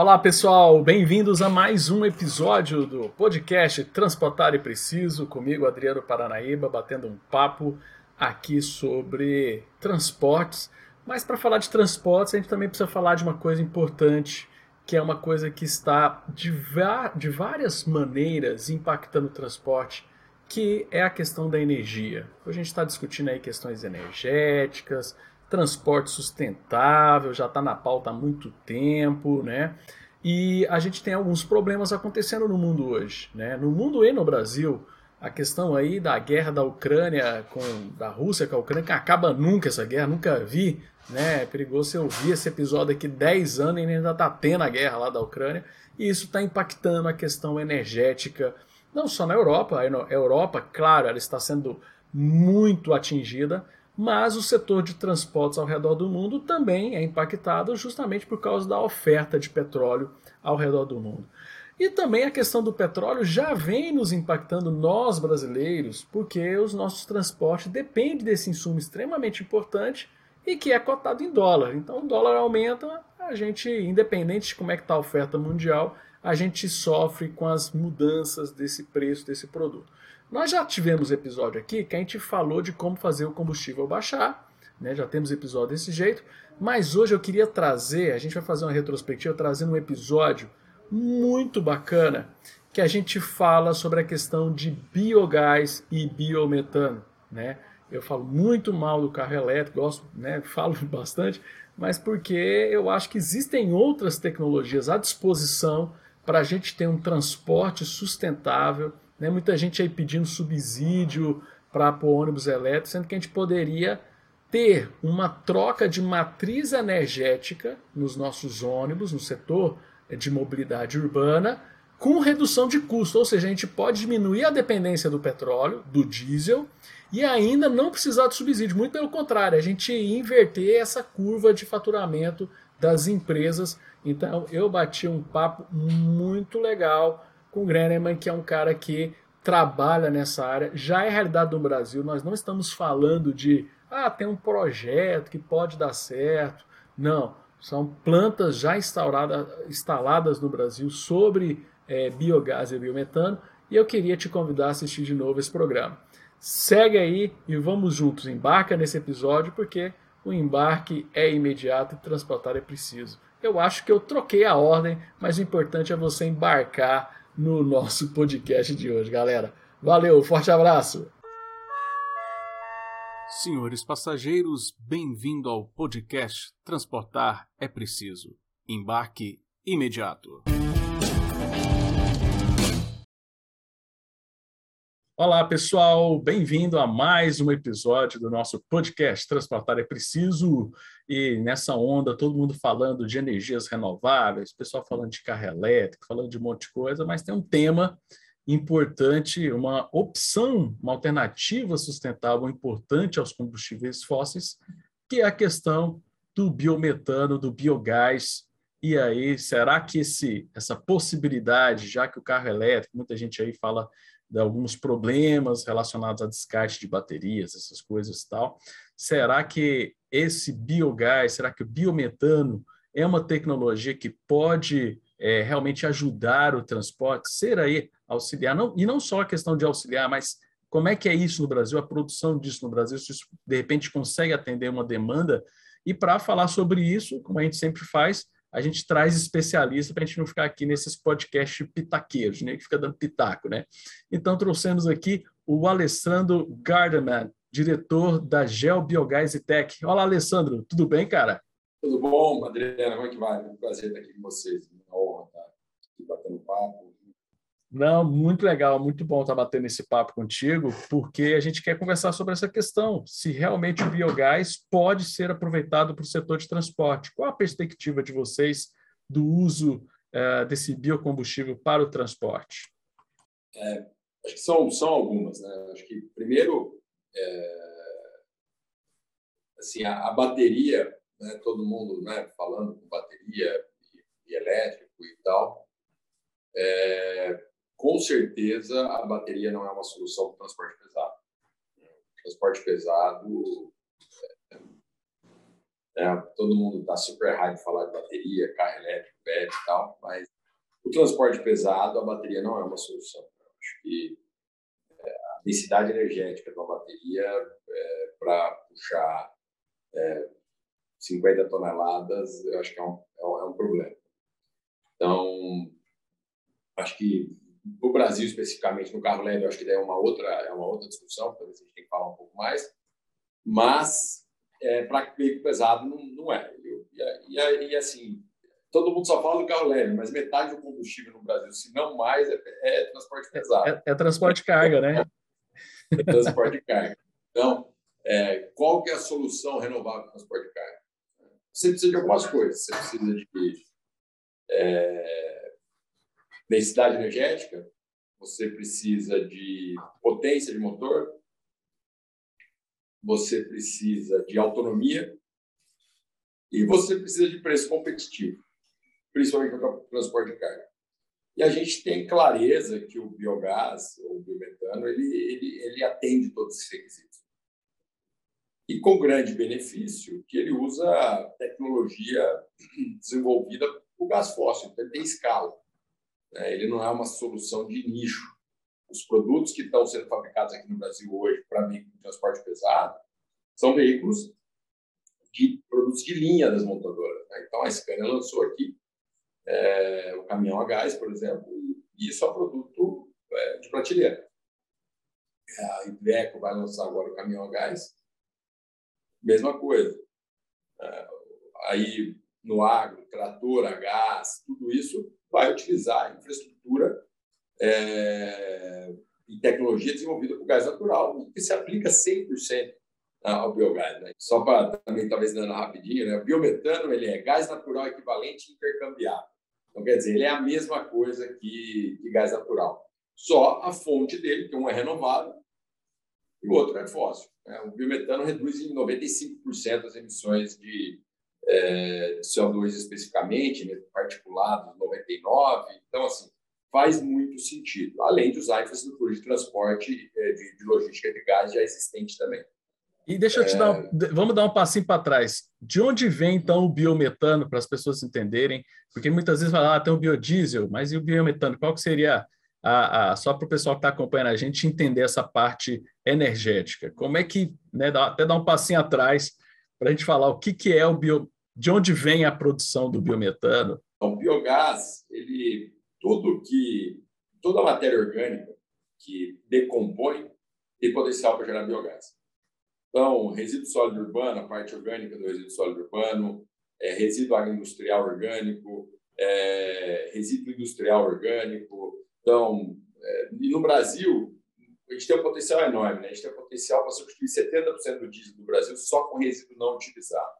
Olá pessoal, bem-vindos a mais um episódio do podcast Transportar e Preciso, comigo Adriano Paranaíba, batendo um papo aqui sobre transportes. Mas para falar de transportes, a gente também precisa falar de uma coisa importante, que é uma coisa que está de, de várias maneiras impactando o transporte, que é a questão da energia. Hoje a gente está discutindo aí questões energéticas, transporte sustentável, já está na pauta há muito tempo, né? E a gente tem alguns problemas acontecendo no mundo hoje, né? No mundo e no Brasil, a questão aí da guerra da Ucrânia com da Rússia com a Ucrânia, que acaba nunca essa guerra, nunca vi, né? É perigoso eu ouvir esse episódio aqui 10 anos e ainda está tendo a guerra lá da Ucrânia, e isso está impactando a questão energética, não só na Europa, a Europa, claro, ela está sendo muito atingida, mas o setor de transportes ao redor do mundo também é impactado justamente por causa da oferta de petróleo ao redor do mundo. E também a questão do petróleo já vem nos impactando nós brasileiros, porque os nossos transportes dependem desse insumo extremamente importante e que é cotado em dólar. Então o dólar aumenta, a gente, independente de como é que está a oferta mundial, a gente sofre com as mudanças desse preço desse produto. Nós já tivemos episódio aqui que a gente falou de como fazer o combustível baixar, né? já temos episódio desse jeito, mas hoje eu queria trazer, a gente vai fazer uma retrospectiva trazendo um episódio muito bacana que a gente fala sobre a questão de biogás e biometano, né? Eu falo muito mal do carro elétrico, gosto, né, falo bastante, mas porque eu acho que existem outras tecnologias à disposição para a gente ter um transporte sustentável né? Muita gente aí pedindo subsídio para pôr ônibus elétrico, sendo que a gente poderia ter uma troca de matriz energética nos nossos ônibus, no setor de mobilidade urbana, com redução de custo, ou seja, a gente pode diminuir a dependência do petróleo, do diesel, e ainda não precisar de subsídio. Muito pelo contrário, a gente inverter essa curva de faturamento das empresas. Então, eu bati um papo muito legal com o Greneman, que é um cara que trabalha nessa área. Já é realidade no Brasil, nós não estamos falando de ah, tem um projeto que pode dar certo. Não, são plantas já instauradas, instaladas no Brasil sobre é, biogás e biometano e eu queria te convidar a assistir de novo esse programa. Segue aí e vamos juntos, embarca nesse episódio porque o embarque é imediato e transportar é preciso. Eu acho que eu troquei a ordem, mas o importante é você embarcar no nosso podcast de hoje, galera. Valeu, forte abraço! Senhores passageiros, bem-vindo ao podcast Transportar é Preciso. Embarque imediato. Olá, pessoal, bem-vindo a mais um episódio do nosso podcast Transportar é Preciso. E nessa onda, todo mundo falando de energias renováveis, pessoal falando de carro elétrico, falando de um monte de coisa, mas tem um tema importante, uma opção, uma alternativa sustentável importante aos combustíveis fósseis, que é a questão do biometano, do biogás. E aí, será que esse, essa possibilidade, já que o carro elétrico, muita gente aí fala de alguns problemas relacionados a descarte de baterias, essas coisas e tal. Será que esse biogás, será que o biometano é uma tecnologia que pode é, realmente ajudar o transporte, ser aí auxiliar, não, e não só a questão de auxiliar, mas como é que é isso no Brasil, a produção disso no Brasil, se isso de repente consegue atender uma demanda. E para falar sobre isso, como a gente sempre faz, a gente traz especialista para a gente não ficar aqui nesses podcasts pitaqueiros, né, que fica dando pitaco, né? Então trouxemos aqui o Alessandro Gardeman, diretor da Gel Biogás e Tech. Olá, Alessandro, tudo bem, cara? Tudo bom, Adriana, como é que vai? É um prazer estar aqui com vocês, uma honra estar aqui batendo papo, não, muito legal, muito bom estar batendo esse papo contigo, porque a gente quer conversar sobre essa questão, se realmente o biogás pode ser aproveitado para o setor de transporte. Qual a perspectiva de vocês do uso uh, desse biocombustível para o transporte? É, acho que são, são algumas. Né? Acho que, primeiro, é, assim, a, a bateria, né? todo mundo né? falando com bateria e, e elétrico e tal, é, com certeza a bateria não é uma solução para o transporte pesado. O transporte pesado, é, É, todo mundo está super hype falar de bateria, carro elétrico, BEV e tal, mas o transporte pesado, a bateria não é uma solução. Eu acho que é, a densidade energética de uma bateria é, para puxar é, 50 toneladas, eu acho que é é um, é um problema. Então, acho que o Brasil especificamente no carro leve, acho que é uma outra é uma outra discussão, talvez a gente tenha que falar um pouco mais. Mas é, para veículo pesado não, não é. E, e, e, assim, todo mundo só fala do carro leve, mas metade do combustível no Brasil, se não mais, é, é transporte pesado. É, é, transporte de carga, né? é transporte de carga. Então, é, qual que é a solução renovável para transporte de carga? Você precisa de algumas coisas. Você precisa de é, densidade energética, você precisa de potência de motor, você precisa de autonomia e você precisa de preço competitivo, principalmente para o transporte de carga. E a gente tem clareza que o biogás, ou o biometano, ele, ele, ele atende todos esses requisitos. E com grande benefício que ele usa tecnologia desenvolvida por gás fóssil, então ele tem escala. Né? Ele não é uma solução de nicho os produtos que estão sendo fabricados aqui no Brasil hoje para veículos de transporte pesado são veículos de produtos de linha das montadoras. Né? Então, a Scania lançou aqui é, o caminhão a gás, por exemplo, e isso é produto é, de prateleira. A Iveco vai lançar agora o caminhão a gás, mesma coisa. É, aí, no agro, trator a gás, tudo isso vai utilizar infraestrutura é, e tecnologia desenvolvida por gás natural, que se aplica 100% ao biogás. Né? Só para também, talvez, dando rapidinho, né? o biometano ele é gás natural equivalente intercambiável. Então, quer dizer, ele é a mesma coisa que, que gás natural. Só a fonte dele, que um é renovável e o outro é fóssil. Né? O biometano reduz em 95% as emissões de, é, de CO2 especificamente, né? particulados 99%. Então, assim, faz muito sentido, além de usar a infraestrutura de transporte, é, de, de logística de gás já existente também. E deixa eu te é... dar, vamos dar um passinho para trás. De onde vem então o biometano para as pessoas entenderem? Porque muitas vezes falam, ah, tem o biodiesel, mas e o biometano? Qual que seria a, a só para o pessoal que está acompanhando a gente entender essa parte energética? Como é que, né, dá, até dar um passinho atrás para a gente falar o que, que é o bio, de onde vem a produção do biometano? O biogás, ele tudo que toda a matéria orgânica que decompõe tem potencial para gerar biogás. Então, resíduo sólido urbano, a parte orgânica do resíduo sólido urbano, é, resíduo agroindustrial orgânico, é, resíduo industrial orgânico. Então, é, e no Brasil, a gente tem um potencial enorme, né? a gente tem um potencial para substituir 70% do diesel do Brasil só com resíduo não utilizado.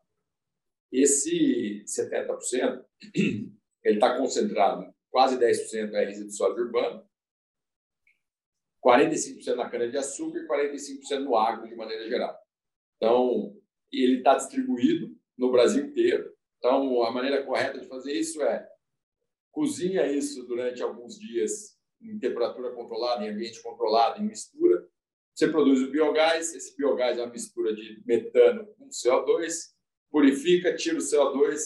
Esse 70%, ele está concentrado, quase 10% é resíduo sólido urbano, 45% na cana-de-açúcar e 45% no agro, de maneira geral. Então, ele está distribuído no Brasil inteiro. Então, a maneira correta de fazer isso é cozinha isso durante alguns dias em temperatura controlada, em ambiente controlado, em mistura. Você produz o biogás, esse biogás é uma mistura de metano com CO2, purifica, tira o CO2,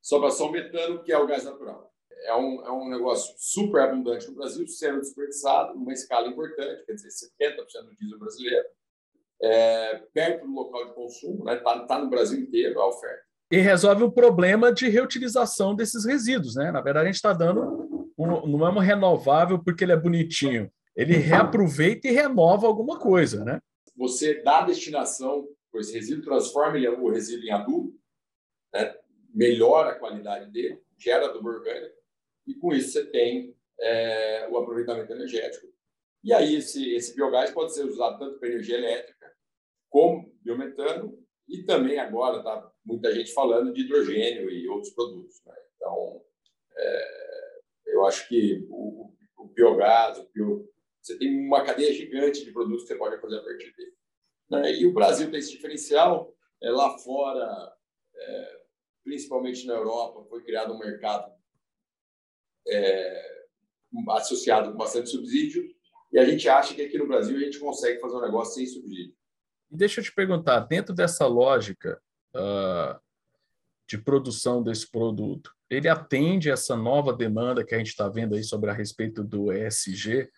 sobra só o metano, que é o gás natural é um, é um negócio super abundante no Brasil, sendo desperdiçado numa escala importante, quer dizer, 70% do diesel brasileiro, é, perto do local de consumo, está né? Tá, tá no Brasil inteiro a oferta. E resolve o problema de reutilização desses resíduos. Né? Na verdade, a gente está dando, um, não é um renovável porque ele é bonitinho, ele reaproveita e renova alguma coisa. Né? Você dá destinação para esse resíduo, transforma ele, o resíduo em adubo, né? melhora a qualidade dele, gera adubo orgânico, e com isso você tem é, o aproveitamento energético. E aí esse, esse biogás pode ser usado tanto para energia elétrica como biometano e também agora está muita gente falando de hidrogênio e outros produtos. Né? Então, é, eu acho que o, o biogás, o bio, você tem uma cadeia gigante de produtos que você pode fazer a partir dele. Né? E o Brasil tem esse diferencial. É, lá fora, é, principalmente na Europa, foi criado um mercado é, associado com bastante subsídio, e a gente acha que aqui no Brasil a gente consegue fazer um negócio sem subsídio. E deixa eu te perguntar, dentro dessa lógica, uh, de produção desse produto, ele atende essa nova demanda que a gente está vendo aí sobre a respeito do ESG,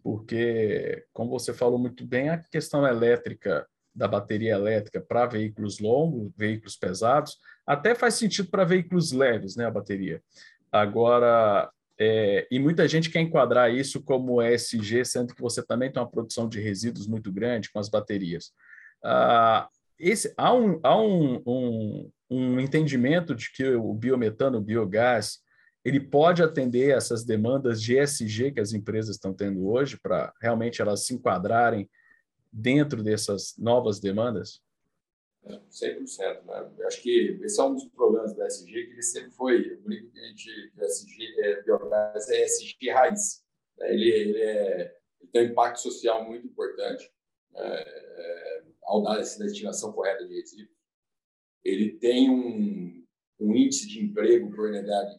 porque, como você falou muito bem, a questão elétrica da bateria elétrica para veículos longos, veículos pesados, até faz sentido para veículos leves, né, a bateria. Agora, é, e muita gente quer enquadrar isso como ESG, sendo que você também tem uma produção de resíduos muito grande com as baterias. Ah, esse, há um, há um, um, um entendimento de que o biometano, o biogás, ele pode atender essas demandas de ESG que as empresas estão tendo hoje, para realmente elas se enquadrarem dentro dessas novas demandas? 100%. Né? Acho que esse é um dos problemas do ESG, que ele sempre foi, o brinco que a gente, ESG, é, biogás é ESG raiz. Né? Ele, ele, é, ele, tem um impacto social muito importante né? é, ao dar essa destinação correta de resíduos. Ele tem um, um índice de emprego por unidade,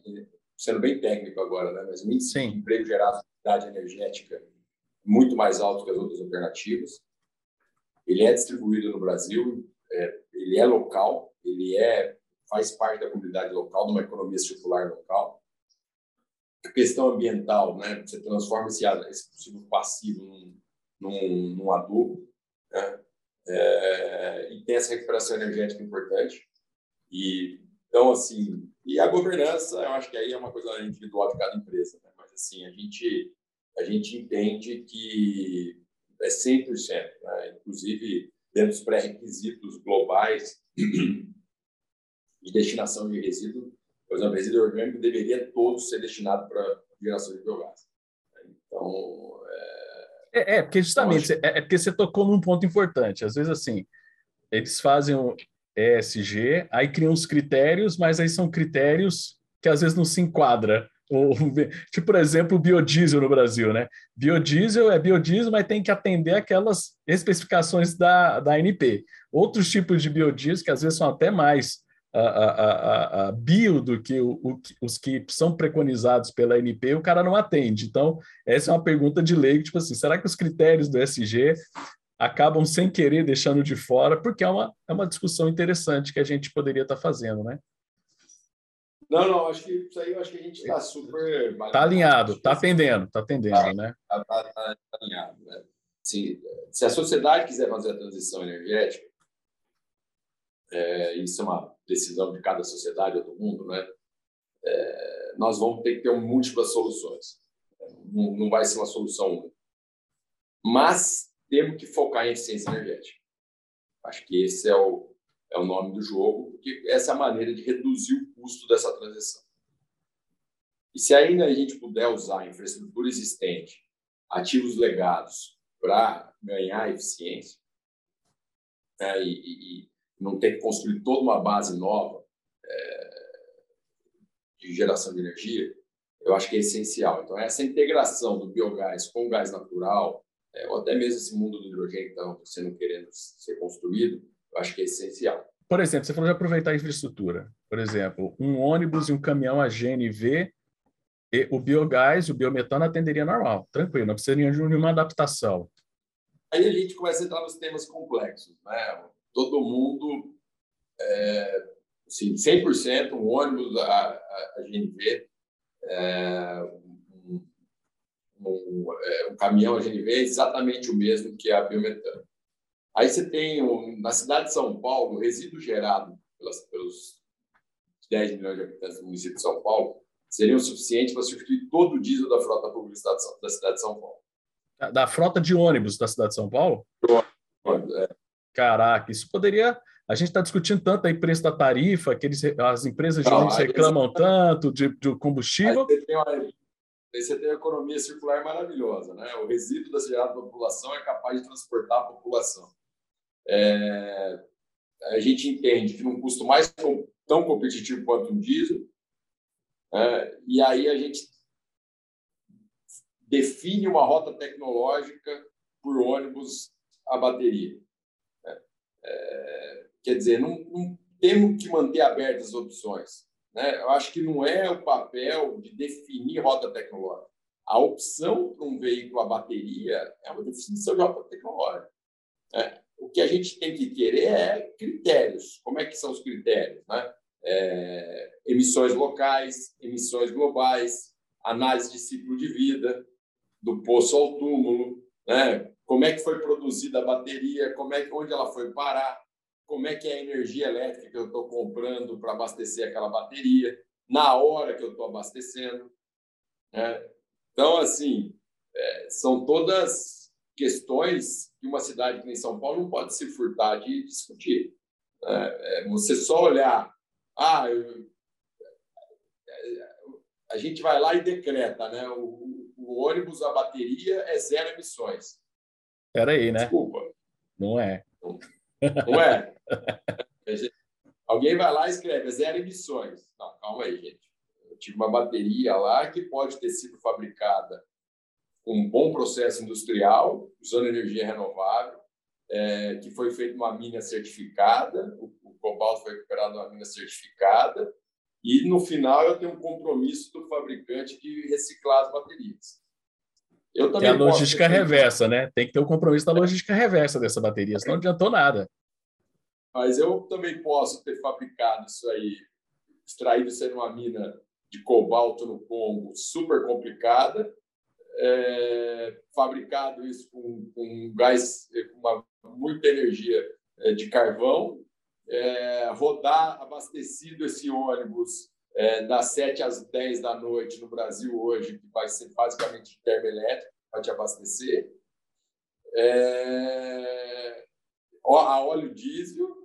sendo bem técnico agora, né? mas um índice Sim. de emprego gerado por unidade energética muito mais alto que as outras alternativas. Ele é distribuído no Brasil, é, ele é local, ele é faz parte da comunidade local, de uma economia circular local. A questão ambiental, né? Você transforma esse, esse possível passivo num, num, num adubo, né? É, e tem essa recuperação energética importante. E então assim, e a governança, eu acho que aí é uma coisa individual de cada empresa, né? mas assim a gente a gente entende que é 100%, né? inclusive dentro dos pré-requisitos globais de destinação de resíduo, por exemplo, resíduo orgânico deveria todo ser destinado para geração de biogás. Então, é, é, é porque justamente é, é, porque você tocou num ponto importante. Às vezes, assim, eles fazem o ESG, aí criam os critérios, mas aí são critérios que às vezes não se enquadra tipo, por exemplo, o biodiesel no Brasil, né? Biodiesel é biodiesel, mas tem que atender aquelas especificações da, da ANP. Outros tipos de biodiesel, que às vezes são até mais a, a, a, bio do que o, o, os que são preconizados pela ANP, o cara não atende. Então, essa é uma pergunta de lei, tipo assim, será que os critérios do SG acabam sem querer deixando de fora? Porque é uma, é uma discussão interessante que a gente poderia estar fazendo, né? Não, não, acho que isso aí acho que a gente está super. Está alinhado, está atendendo, está atendendo, tá, né? Está tá, tá, tá alinhado. Né? Se, se a sociedade quiser fazer a transição energética, é, isso é uma decisão de cada sociedade ou do mundo, né? É, nós vamos ter que ter múltiplas soluções. Não, não vai ser uma solução única. Mas temos que focar em eficiência energética. Acho que esse é o, é o nome do jogo, porque essa é a maneira de reduzir o custo dessa transição. E se ainda a gente puder usar a infraestrutura existente, ativos legados, para ganhar eficiência, né, e, e, não ter que construir toda uma base nova é, de geração de energia, eu acho que é essencial. Então, essa integração do biogás com o gás natural, é, ou até mesmo esse mundo do hidrogênio que está sendo querendo ser construído, eu acho que é essencial. Por exemplo, você falou de aproveitar a infraestrutura. Por exemplo, um ônibus e um caminhão a GNV, e o biogás e o biometano atenderia normal, tranquilo, não precisaria de nenhuma adaptação. Aí a gente começa a entrar nos temas complexos. Né? Todo mundo, é, assim, 100% um ônibus a, a, a GNV, é, um, um, é, um caminhão a GNV é exatamente o mesmo que a biometano. Aí você tem, na cidade de São Paulo, o resíduo gerado pelas, pelos 10 milhões de habitantes do município de São Paulo seria o suficiente para substituir todo o diesel da frota pública da cidade de São Paulo. Da frota de ônibus da cidade de São Paulo? É. Caraca, isso poderia. A gente está discutindo tanto aí preço da tarifa, que eles, as empresas de ônibus reclamam tanto de, de combustível. Aí você, tem uma, aí você tem uma economia circular maravilhosa, né? O resíduo da gerado da população é capaz de transportar a população é, a gente entende que num custo mais tão competitivo quanto o diesel, é, e aí a gente define uma rota tecnológica por ônibus a bateria. Quer dizer, não, não, temos que manter abertas as opções. Né? Eu acho que não é o papel de definir rota tecnológica. A opção para um veículo a bateria é uma definição de rota tecnológica. Né? O que a gente tem que querer é critérios. Como é que são os critérios? Né? é, emissões locais, emissões globais, análise de ciclo de vida, do poço ao túmulo, né? Como é que foi produzida a bateria, como é que, onde ela foi parar, como é que é a energia elétrica que eu estou comprando para abastecer aquela bateria, na hora que eu estou abastecendo. Né? Então, assim, é, são todas questões que uma cidade que nem São Paulo não pode se furtar de discutir. Né? É, você só olhar, ah, eu, a gente vai lá e decreta, né? O, o ônibus, a bateria é zero emissões. Espera aí, né? Desculpa. Não é. Não é? Alguém vai lá e escreve, é zero emissões. Não, calma aí, gente. Eu tive uma bateria lá que pode ter sido fabricada com um bom processo industrial, usando energia renovável, é, que foi feita uma mina certificada, o, o cobalto foi recuperado numa mina certificada, e no final eu tenho um compromisso do fabricante de reciclar as baterias. Eu também a logística reversa, né? Tem que ter o um compromisso da logística reversa dessa bateria, senão não adiantou nada. Mas eu também posso ter fabricado isso aí, extraído isso aí numa mina de cobalto no Congo super complicada, é, fabricado isso com, com gás, com uma, muita energia é, de carvão, é, rodar abastecido esse ônibus é, das 7 às 10 da noite no Brasil hoje, que vai ser basicamente termoelétrico para te abastecer. É, a óleo diesel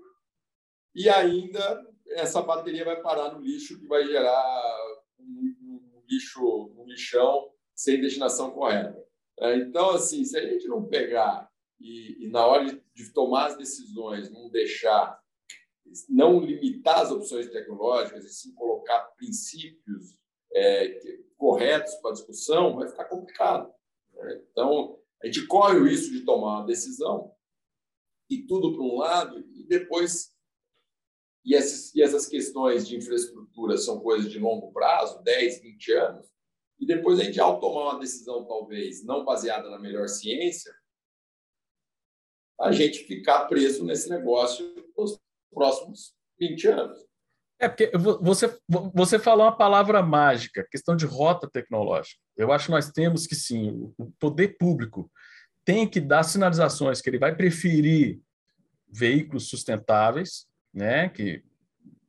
e ainda essa bateria vai parar no lixo que vai gerar um, um lixo, um lixão sem destinação correta. É, então, assim, se a gente não pegar e, e na hora de, de tomar as decisões, não deixar não limitar as opções tecnológicas e sim colocar princípios é, corretos para discussão, vai ficar complicado. Né? Então, a gente corre o risco de tomar uma decisão e tudo para um lado e depois e essas, e essas questões de infraestrutura são coisas de longo prazo, 10, 20 anos, e depois a gente, ao tomar uma decisão, talvez não baseada na melhor ciência, a gente ficar preso nesse negócio próximos 20 anos. É, porque você, você falou uma palavra mágica, questão de rota tecnológica. Eu acho que nós temos que, sim, o poder público tem que dar sinalizações que ele vai preferir veículos sustentáveis, né, que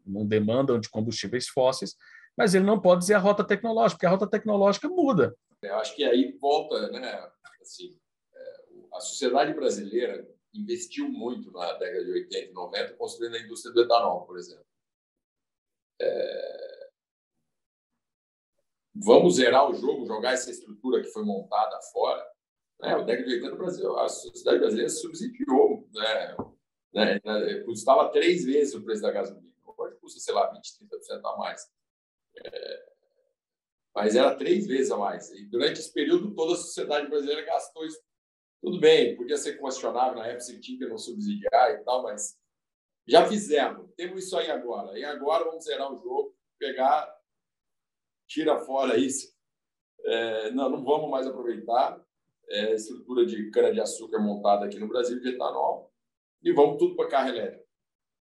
não demandam de combustíveis fósseis, mas ele não pode dizer a rota tecnológica, porque a rota tecnológica muda. Eu acho que aí volta, né, assim, é, a sociedade brasileira investiu muito na década de 80 e 90 construindo a indústria do etanol, por exemplo. É... Vamos zerar o jogo, jogar essa estrutura que foi montada fora. Né? A década de 80 Brasil, a sociedade brasileira subsidiou, né? né? custava três vezes o preço da gasolina. Hoje custa, sei lá, 20, 30% a mais. É... Mas era três vezes a mais. E durante esse período, toda a sociedade brasileira gastou isso tudo bem, podia ser questionável na época se tinha não subsidiar e tal, mas já fizemos. Temos isso aí agora. E agora vamos zerar o jogo, pegar, tira fora isso. É, não, não vamos mais aproveitar é, estrutura de cana-de-açúcar montada aqui no Brasil de etanol e vamos tudo para carro elétrico.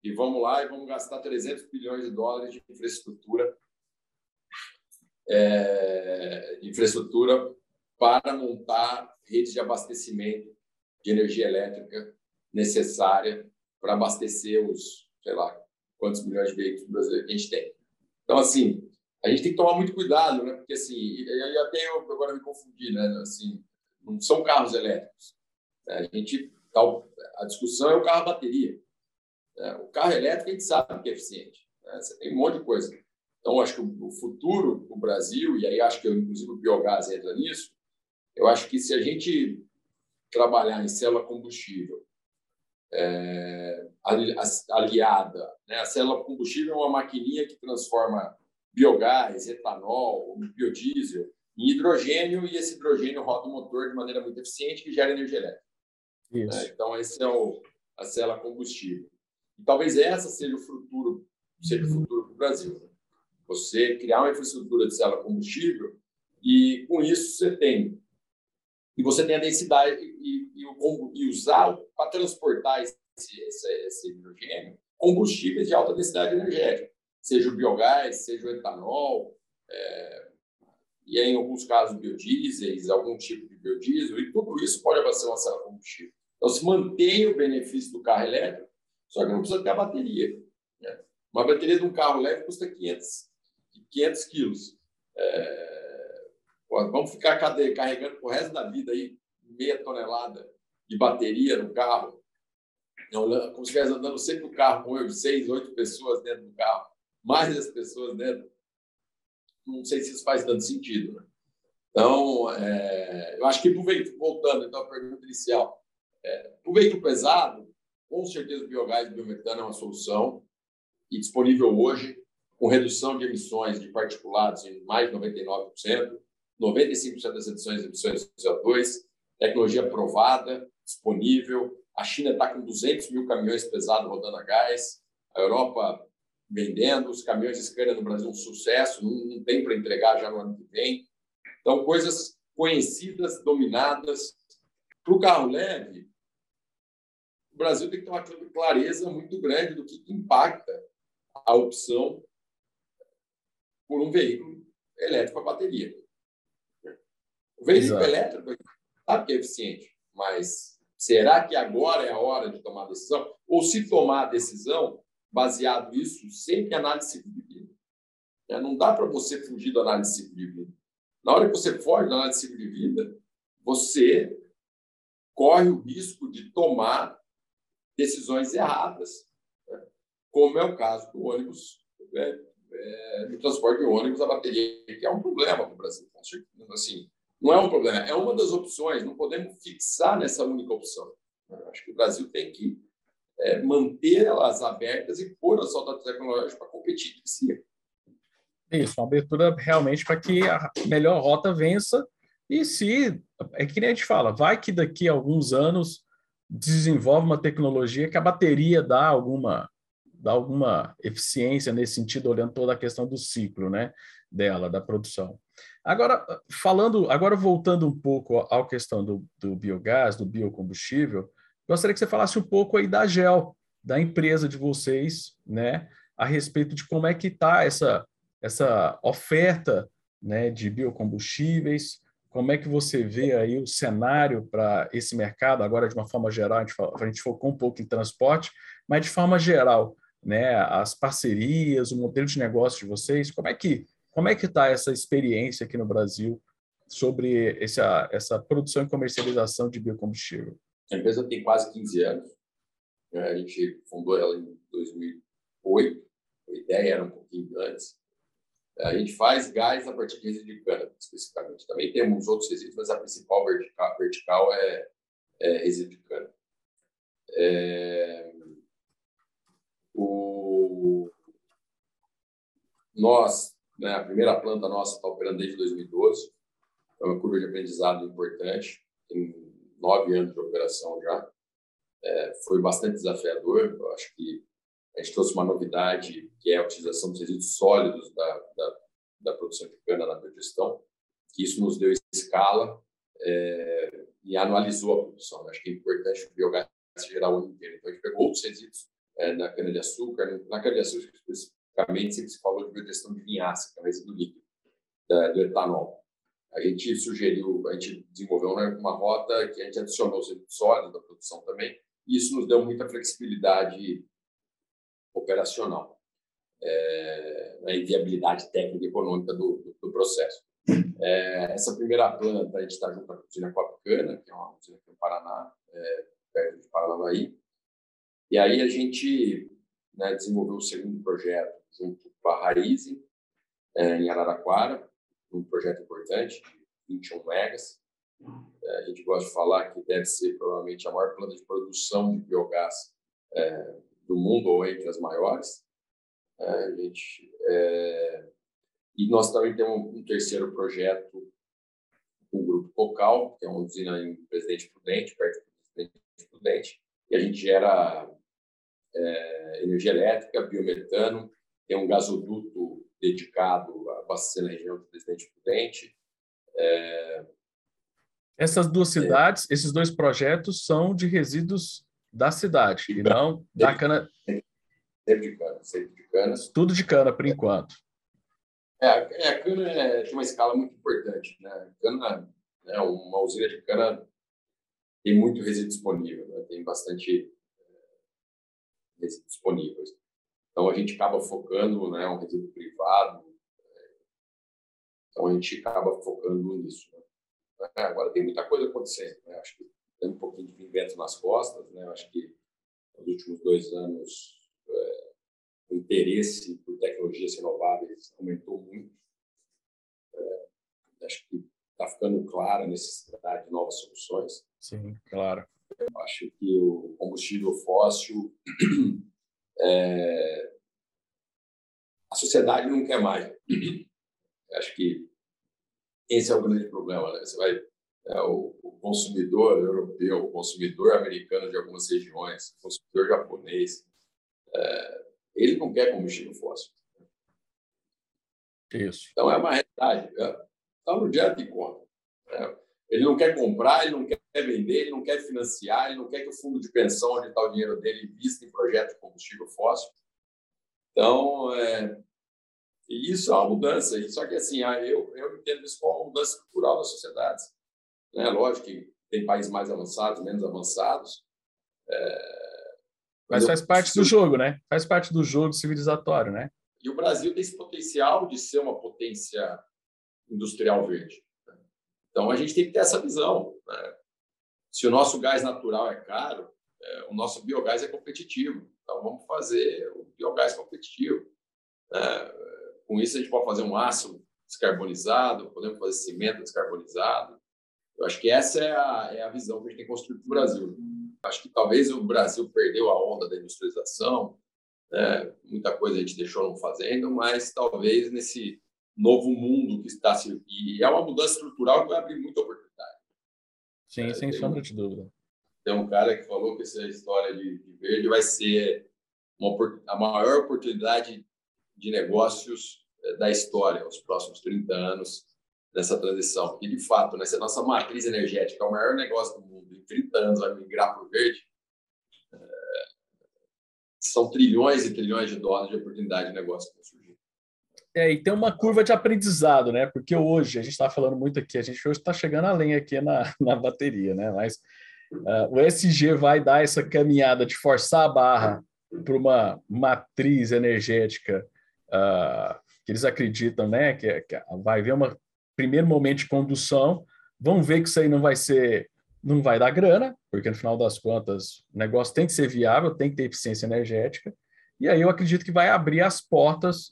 E vamos lá e vamos gastar 300 bilhões de dólares de infraestrutura é, infraestrutura para montar redes de abastecimento de energia elétrica necessária para abastecer os, sei lá, quantos milhões de veículos brasileiros que a gente tem. Então, assim, a gente tem que tomar muito cuidado, né? Porque, assim, eu até eu agora me confundi, né? Assim, não são carros elétricos. A gente, a discussão é o carro bateria. Né? O carro elétrico a gente sabe que é eficiente. Né? Você tem um monte de coisa. Então, acho que o futuro do Brasil, e aí acho que inclusive o biogás entra nisso, eu acho que se a gente trabalhar em célula combustível é, aliada, né? a célula combustível é uma maquininha que transforma biogás, etanol, biodiesel em hidrogênio e esse hidrogênio roda o motor de maneira muito eficiente que gera energia elétrica. Né? Então, esse é o, a célula combustível. E talvez essa seja o futuro, seja o futuro do Brasil. Né? Você criar uma infraestrutura de célula combustível e, com isso, você tem e você tem a densidade e, e, e usar para transportar esse, esse, esse, hidrogênio combustíveis de alta densidade energética. seja o biogás, seja o etanol, é, e em alguns casos biodiesels, algum tipo de biodiesel, e tudo isso pode abastecer uma combustível. Então, se mantém o benefício do carro elétrico, só que não precisa ter a bateria. Né? Uma bateria de um carro leve custa 500, 500 quilos. É... Vamos ficar carregando o resto da vida aí meia tonelada de bateria no carro, como se estivesse andando sempre no carro com seis, oito pessoas dentro do carro, mais as pessoas dentro. Não sei se isso faz tanto sentido. Né? Então, é... eu acho que, voltando então, à pergunta inicial, é... para o veículo pesado, com certeza o biogás e o biometano é uma solução e disponível hoje, com redução de emissões de particulados em mais de 99%, 95% das edições emissões de CO2, tecnologia aprovada, disponível. A China está com 200 mil caminhões pesados rodando a gás, a Europa vendendo, os caminhões de escada no Brasil um sucesso, não, não tem para entregar já no ano que vem. Então, coisas conhecidas, dominadas. Para o carro leve, o Brasil tem que ter uma clareza muito grande do que impacta a opção por um veículo elétrico a bateria. O veículo elétrico que é eficiente, mas será que agora é a hora de tomar a decisão? Ou se tomar a decisão, baseado nisso, sempre análise vida. É, não dá para você fugir da análise vida. Na hora que você foge da análise ciclo de vida, você corre o risco de tomar decisões erradas, né? como é o caso do ônibus, né? é, do transporte de ônibus a bateria, que é um problema para o Brasil. Assim, não é um problema, é uma das opções, não podemos fixar nessa única opção. Acho que o Brasil tem que é, manter elas abertas e pôr as soldados tecnológicas para competir entre si. Isso, uma abertura realmente para que a melhor rota vença. E se, é que nem a gente fala, vai que daqui a alguns anos desenvolve uma tecnologia que a bateria dá alguma, dá alguma eficiência nesse sentido, olhando toda a questão do ciclo né, dela, da produção. Agora, falando, agora voltando um pouco à questão do, do biogás, do biocombustível, gostaria que você falasse um pouco aí da GEL, da empresa de vocês, né, a respeito de como é que está essa, essa oferta né, de biocombustíveis, como é que você vê aí o cenário para esse mercado, agora de uma forma geral, a gente, a gente focou um pouco em transporte, mas de forma geral, né, as parcerias, o modelo de negócio de vocês, como é que como é que está essa experiência aqui no Brasil sobre essa, essa produção e comercialização de biocombustível? A empresa tem quase 15 anos. Né? A gente fundou ela em 2008. A ideia era um pouquinho antes. A gente faz gás a partir de resíduo de cana, especificamente. Também temos outros resíduos, mas a principal vertical, vertical é, é resíduo de cana. É... O... Nós né? A primeira planta nossa está operando desde 2012. É uma curva de aprendizado importante. Tem nove anos de operação já. É, foi bastante desafiador. Eu acho que a gente trouxe uma novidade que é a utilização dos resíduos sólidos da, da, da produção de cana na biogestão. Que isso nos deu escala é, e anualizou a produção. Acho que é importante o biogás gerar o ano inteiro. Então, a gente pegou outros resíduos é, na cana-de-açúcar, na cana-de-açúcar especificamente sempre se falou de biogestão de vinhaça, que é o resíduo líquido do etanol. A gente sugeriu, a gente desenvolveu uma rota que a gente adicionou o sólido da produção também, e isso nos deu muita flexibilidade operacional é, e viabilidade técnica e econômica do, do, do processo. É, essa primeira planta, a gente está junto com a usina Copacana, que é uma usina aqui no Paraná, é, perto de Paranavaí, e aí a gente né, desenvolveu o segundo projeto junto com a Raizen, é, em Araraquara, um projeto importante, de 21 megas. É, a gente gosta de falar que deve ser provavelmente a maior planta de produção de biogás é, do mundo, ou entre as maiores. É, a gente, é, e nós também temos um terceiro projeto o Grupo Cocal, que é uma usina em Presidente Prudente, perto do Presidente Prudente, e a gente gera é, energia elétrica, biometano, tem um gasoduto dedicado a abastecer na região do Presidente Prudente. É... Essas duas é. cidades, é... esses dois projetos são de resíduos da cidade e não da cana. Sempre de cana, sempre de cana. Tudo de cana, por enquanto. É, é a cana é, tem uma escala muito importante. Né? Cana, né, uma usina de cana tem muito resíduo disponível, né? tem bastante é, resíduos disponíveis. Então, a gente acaba focando, né, um resíduo privado, é, então a gente acaba focando nisso. Né? Agora, tem muita coisa acontecendo. Né? Acho que tem um pouquinho de vento nas costas. Né? Acho que nos últimos dois anos é, o interesse por tecnologias renováveis aumentou muito. É, acho que está ficando clara a necessidade de novas soluções. Sim, claro. Eu acho que o combustível fóssil é, a sociedade não quer mais. acho que esse é o grande problema. Né? Você vai é, o, o, consumidor europeu, o consumidor americano de algumas regiões, o consumidor japonês, é, ele não quer combustível fóssil. Isso. Então é uma realidade. Está no direto de conta. É, ele não quer comprar, ele não quer vender, ele não quer financiar, ele não quer que o fundo de pensão onde está o dinheiro dele invista em projetos de combustível fóssil. Então, é, isso é uma mudança. Só que assim, ah, eu, eu entendo isso como uma mudança estrutural das sociedades. Né? Lógico que tem países mais avançados, menos avançados. É... Mas, Mas faz eu... parte do jogo, né? Faz parte do jogo civilizatório, né? E o Brasil tem esse potencial de ser uma potência industrial verde. Né? Então a gente tem que ter essa visão. Né? Se o nosso gás natural é caro, é, o nosso biogás é competitivo. Então vamos fazer o biogás competitivo. Né? Com isso a gente pode fazer um aço descarbonizado, podemos fazer cimento descarbonizado, eu acho que essa é a, é a visão que a gente tem que construir para o Brasil. Acho que talvez o Brasil perdeu a onda da industrialização, né? muita coisa a gente deixou não fazendo, mas talvez nesse novo mundo que está se. E é uma mudança estrutural que vai abrir muita oportunidade. Sim, é, sem sombra de dúvida. Tem um cara que falou que essa história de, de verde vai ser uma, a maior oportunidade de negócios eh, da história, os próximos 30 anos dessa transição. Porque, de fato, né, se a nossa matriz energética é o maior negócio do mundo, em 30 anos vai migrar para o verde, é, são trilhões e trilhões de dólares de oportunidade de negócio que vão surgir. É, e tem uma curva de aprendizado, né? Porque hoje, a gente está falando muito aqui, a gente hoje está chegando além aqui na, na bateria, né? Mas uh, o SG vai dar essa caminhada de forçar a barra para uma matriz energética uh, que eles acreditam, né? Que, que vai haver uma primeiro momento de condução, vão ver que isso aí não vai ser, não vai dar grana, porque no final das contas o negócio tem que ser viável, tem que ter eficiência energética, e aí eu acredito que vai abrir as portas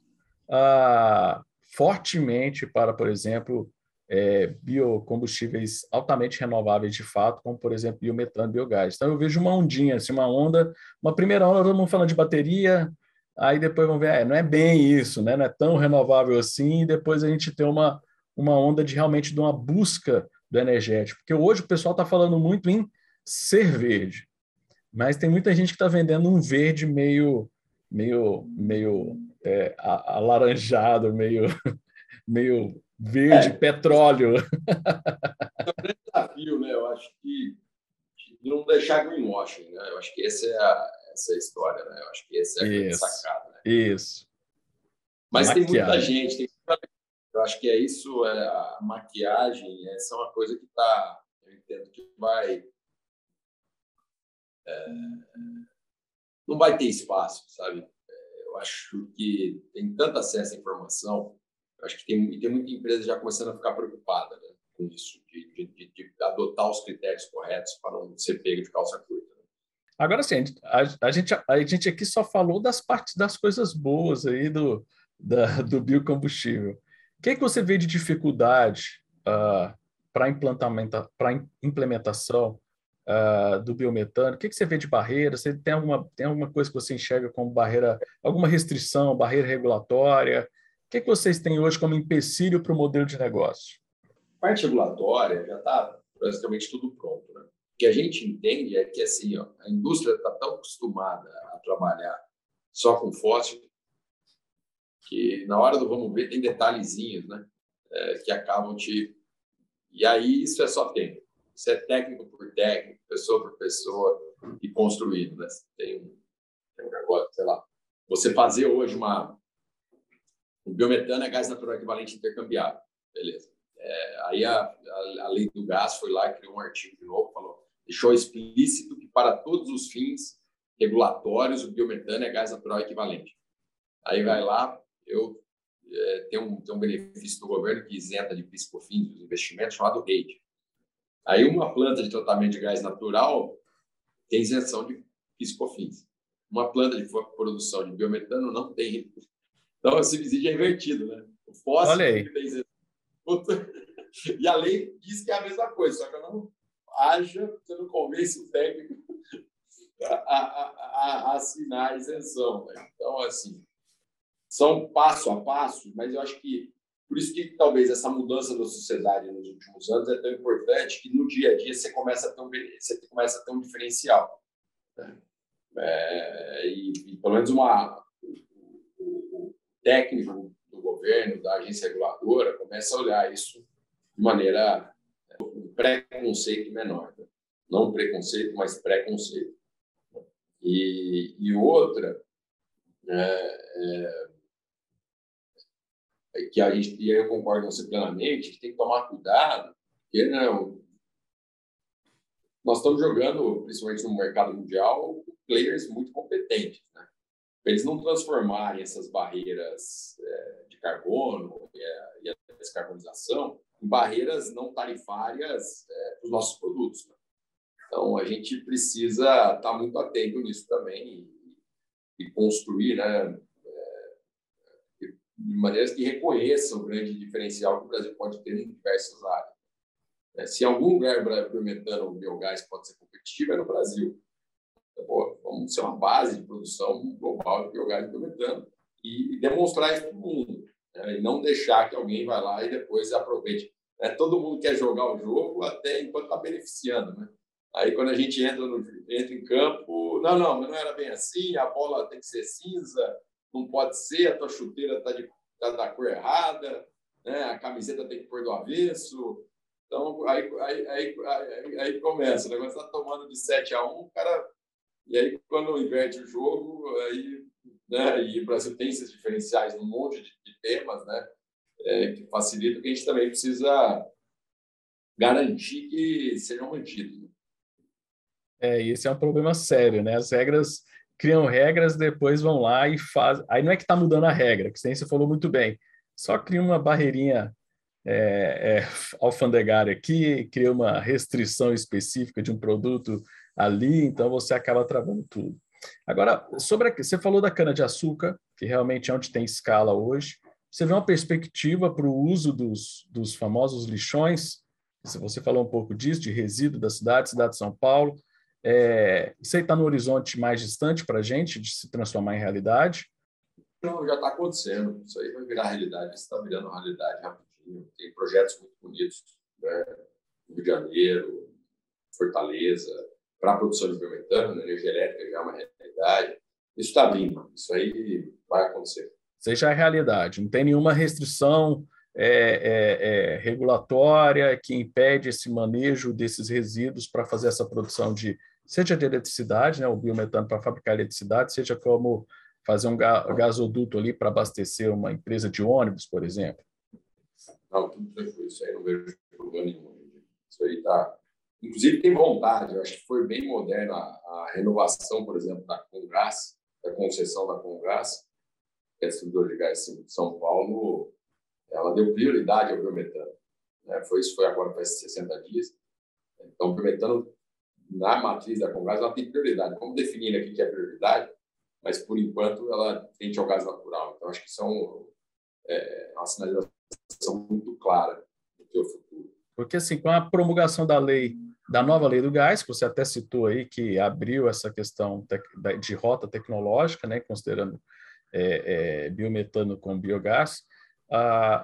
ah, fortemente para, por exemplo, é, biocombustíveis altamente renováveis de fato, como por exemplo biometano, biogás. Então eu vejo uma ondinha, assim, uma onda, uma primeira onda, todo mundo falando de bateria, aí depois vão ver, é, não é bem isso, né? não é tão renovável assim, e depois a gente tem uma, uma onda de realmente de uma busca do energético. Porque hoje o pessoal está falando muito em ser verde, mas tem muita gente que está vendendo um verde meio, meio, meio é, alaranjado, meio, meio verde, é. petróleo. É um grande desafio, né? Eu acho que não deixar greenwashing, né? Eu acho que essa é a, essa é a história, né? Eu acho que essa é a sacada. Né? Isso. Mas Maquiagem. tem muita gente, tem eu acho que é isso, é, a maquiagem, essa é uma coisa que está, eu entendo que vai. É, não vai ter espaço, sabe? É, acho que tem tanto acesso à informação, acho que tem, tem muita empresa já começando a ficar preocupada né, com isso, de, de, de, adotar os critérios corretos para não ser pego de calça curta. Né. Agora sim, a, a, gente, a gente aqui só falou das partes das coisas boas aí do, da, do biocombustível que, que você vê de dificuldade uh, para implementação uh, do biometano? O que, que você vê de barreira? Você tem alguma, tem alguma coisa que você enxerga como barreira, alguma restrição, barreira regulatória? O que, que vocês têm hoje como empecilho para o modelo de negócio? A parte regulatória já está basicamente tudo pronto. Né? O que a gente entende é que assim, ó, a indústria está tão acostumada a trabalhar só com fóssil que na hora do vamos ver tem detalhezinhos, né? É, que acabam te. E aí isso é só tempo. Isso é técnico por técnico, pessoa por pessoa e construído, né? Tem um, tem um negócio, sei lá, você fazer hoje uma. O biometano é gás natural equivalente intercambiável. Beleza. É, aí a, a, a, lei do gás foi lá e criou um artigo de novo, falou, deixou explícito que para todos os fins regulatórios o biometano é gás natural equivalente. Aí vai lá, eu é, tem, um, tem um benefício do governo que isenta de PIS COFINS dos investimentos chamado REIT. Aí uma planta de tratamento de gás natural tem isenção de PIS COFINS. Uma planta de produção de biometano não tem. Então, o subsídio é invertido, né? O fóssil tem isenção. E a lei diz que é a mesma coisa, só que eu não haja, você não convence o técnico a, a, a, a assinar a isenção. Né? Então, assim, são passo a passo, mas eu acho que por isso que talvez essa mudança da sociedade nos últimos anos é tão importante que no dia a dia você começa a ter um, você começa a ter um diferencial. Né? É, e, e, pelo menos uma, o, o, técnico do governo, da agência reguladora, começa a olhar isso de maneira um preconceito menor. Né? Não preconceito, mas preconceito. E, e outra, é, é, que a gente, e aí eu concordo com você plenamente, que tem que tomar cuidado, porque não, nós estamos jogando, principalmente no mercado mundial, players muito competentes, né? eles não transformarem essas barreiras é, de carbono e e a, descarbonização em barreiras não tarifárias é, para os nossos produtos. Né? Então, a gente precisa estar muito atento nisso também e, e construir né, de maneiras que reconheçam o grande diferencial que o Brasil pode ter em diversas áreas. É, se algum lugar o biogás pode ser competitivo, é no Brasil. Então, pô, vamos ser uma base de produção global de biogás e, e demonstrar isso para o mundo. Né? E não deixar que alguém vá lá e depois aproveite. É, todo mundo quer jogar o jogo até enquanto está beneficiando. Né? Aí, quando a gente entra, no, entra em campo, não, não, mas não era bem assim, a bola tem que ser cinza, não pode ser, a tua chuteira está tá da cor errada, né? a camiseta tem que pôr do avesso. Então, aí, aí, aí, aí, começa, o negócio está tomando de 7 a 1, o cara. E aí, quando inverte o jogo, aí, né? e o Brasil tem esses diferenciais num monte de, de temas, né? É, que facilita, que a gente também precisa garantir que sejam mantidos. Né? É, esse é um problema sério, né? As regras criam regras, depois vão lá e fazem. Aí não é que está mudando a regra, que você falou muito bem, só cria uma barreirinha é, é, alfandegária aqui, cria uma restrição específica de um produto ali, então você acaba travando tudo. Agora, sobre a, você falou da cana-de-açúcar, que realmente é onde tem escala hoje. Você vê uma perspectiva para o uso dos, dos famosos lixões? Você falou um pouco disso, de resíduo da cidade, cidade de São Paulo. É, isso aí está no horizonte mais distante para a gente de se transformar em realidade? Não, já está acontecendo. Isso aí vai virar realidade. Isso está virando realidade rapidinho. Tem projetos muito bonitos, né? Rio de Janeiro, Fortaleza, para a produção de biometano, energia elétrica já é uma realidade. Isso está vindo. Isso aí vai acontecer. Seja a realidade. Não tem nenhuma restrição é, é, é, regulatória que impede esse manejo desses resíduos para fazer essa produção de seja de eletricidade, né, o biometano para fabricar eletricidade, seja como fazer um gasoduto ali para abastecer uma empresa de ônibus, por exemplo? Não, tudo isso aí não vejo problema nenhum. Isso aí está. Inclusive, tem vontade, eu acho que foi bem moderna a, renovação, por exemplo, da Congás, da concessão da Congás, que é a distribuidora de gás de São Paulo, ela deu prioridade ao biometano. Né? Foi, isso foi agora, faz 60 dias. Então, o biometano na matriz da Congás, ela tem prioridade. Como definir aqui que é prioridade, mas por enquanto ela tende ao gás natural. Então, acho que são é, uma sinalização muito clara do teu futuro. Porque, assim, com a promulgação da lei, da nova lei do gás, que você até citou aí, que abriu essa questão de rota tecnológica, né, considerando é, é, biometano com biogás,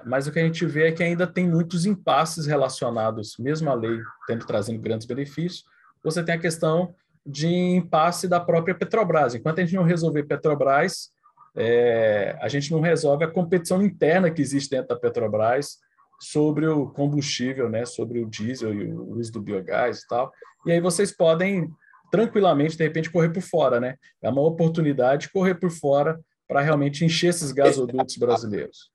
mas o que a gente vê é que ainda tem muitos impasses relacionados, mesmo a lei tendo trazendo grandes benefícios, você tem a questão de impasse da própria Petrobras. Enquanto a gente não resolver Petrobras, é, a gente não resolve a competição interna que existe dentro da Petrobras sobre o combustível, né, sobre o diesel e o uso do biogás e tal. E aí vocês podem tranquilamente, de repente, correr por fora, né? É uma oportunidade de correr por fora para realmente encher esses gasodutos brasileiros?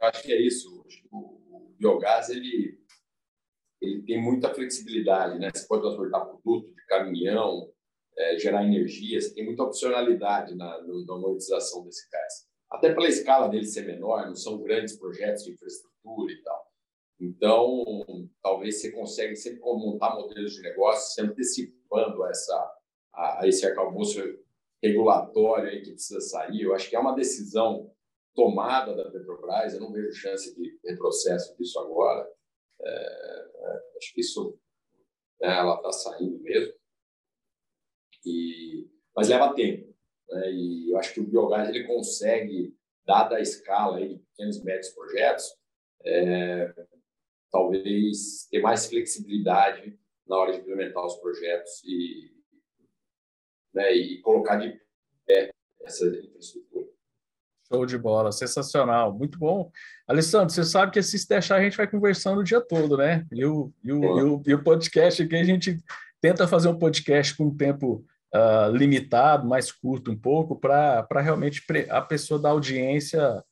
Acho que é isso. O biogás ele, ele tem muita flexibilidade, né? Você pode transportar produto de caminhão, é, gerar energia, você tem muita opcionalidade na, na monetização desse gás. Até pela escala dele ser menor, não são grandes projetos de infraestrutura e tal. Então, talvez você consiga sempre montar modelos de negócio, se antecipando essa, a, a esse arcabouço regulatório aí que precisa sair. Eu acho que é uma decisão tomada da Petrobras, eu não vejo chance de retrocesso disso agora. É, acho que isso né, ela está saindo mesmo. E, mas leva tempo. Né, e eu acho que o biogás ele consegue, dada a escala aí de pequenos e médios projetos, é, talvez ter mais flexibilidade na hora de implementar os projetos e, né, e colocar de pé essa infraestrutura. Show de bola, sensacional, muito bom. Alessandro, você sabe que se deixar a gente vai conversando o dia todo, né? E o, e o, e o, e o podcast aqui, a gente tenta fazer um podcast com um tempo uh, limitado, mais curto um pouco, para realmente a pessoa da audiência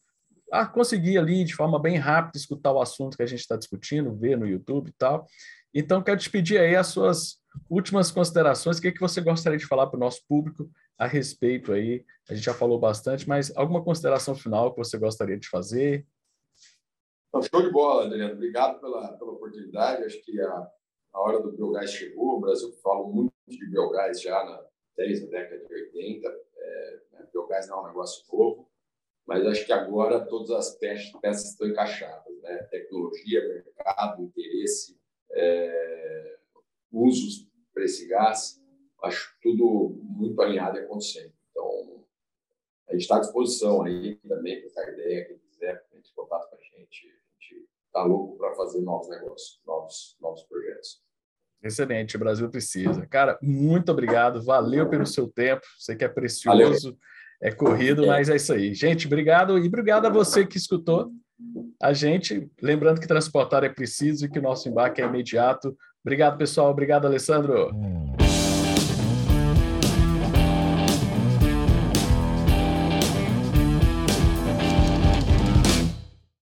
a conseguir ali de forma bem rápida escutar o assunto que a gente está discutindo, ver no YouTube e tal. Então, quero te pedir aí as suas últimas considerações, o que, é que você gostaria de falar para o nosso público a respeito aí? A gente já falou bastante, mas alguma consideração final que você gostaria de fazer? Show de bola, Adriano. Obrigado pela, pela oportunidade. Acho que a, a hora do biogás chegou. O Brasil fala muito de biogás já na, desde a década de 80. É, né, biogás não é um negócio novo, mas acho que agora todas as peças, peças estão encaixadas. Né? Tecnologia, mercado, interesse, é, usos para esse gás, acho tudo muito alinhado e acontecendo. Então, a gente está à disposição aí também, para ideia, quem quiser, entre em contato com a gente. A gente está louco para fazer novos negócios, novos, novos projetos. Excelente, o Brasil precisa. Cara, muito obrigado, valeu pelo seu tempo, sei que é precioso, valeu. é corrido, mas é isso aí. Gente, obrigado e obrigado a você que escutou a gente. Lembrando que transportar é preciso e que o nosso embarque é imediato. Obrigado, pessoal. Obrigado, Alessandro. Hum.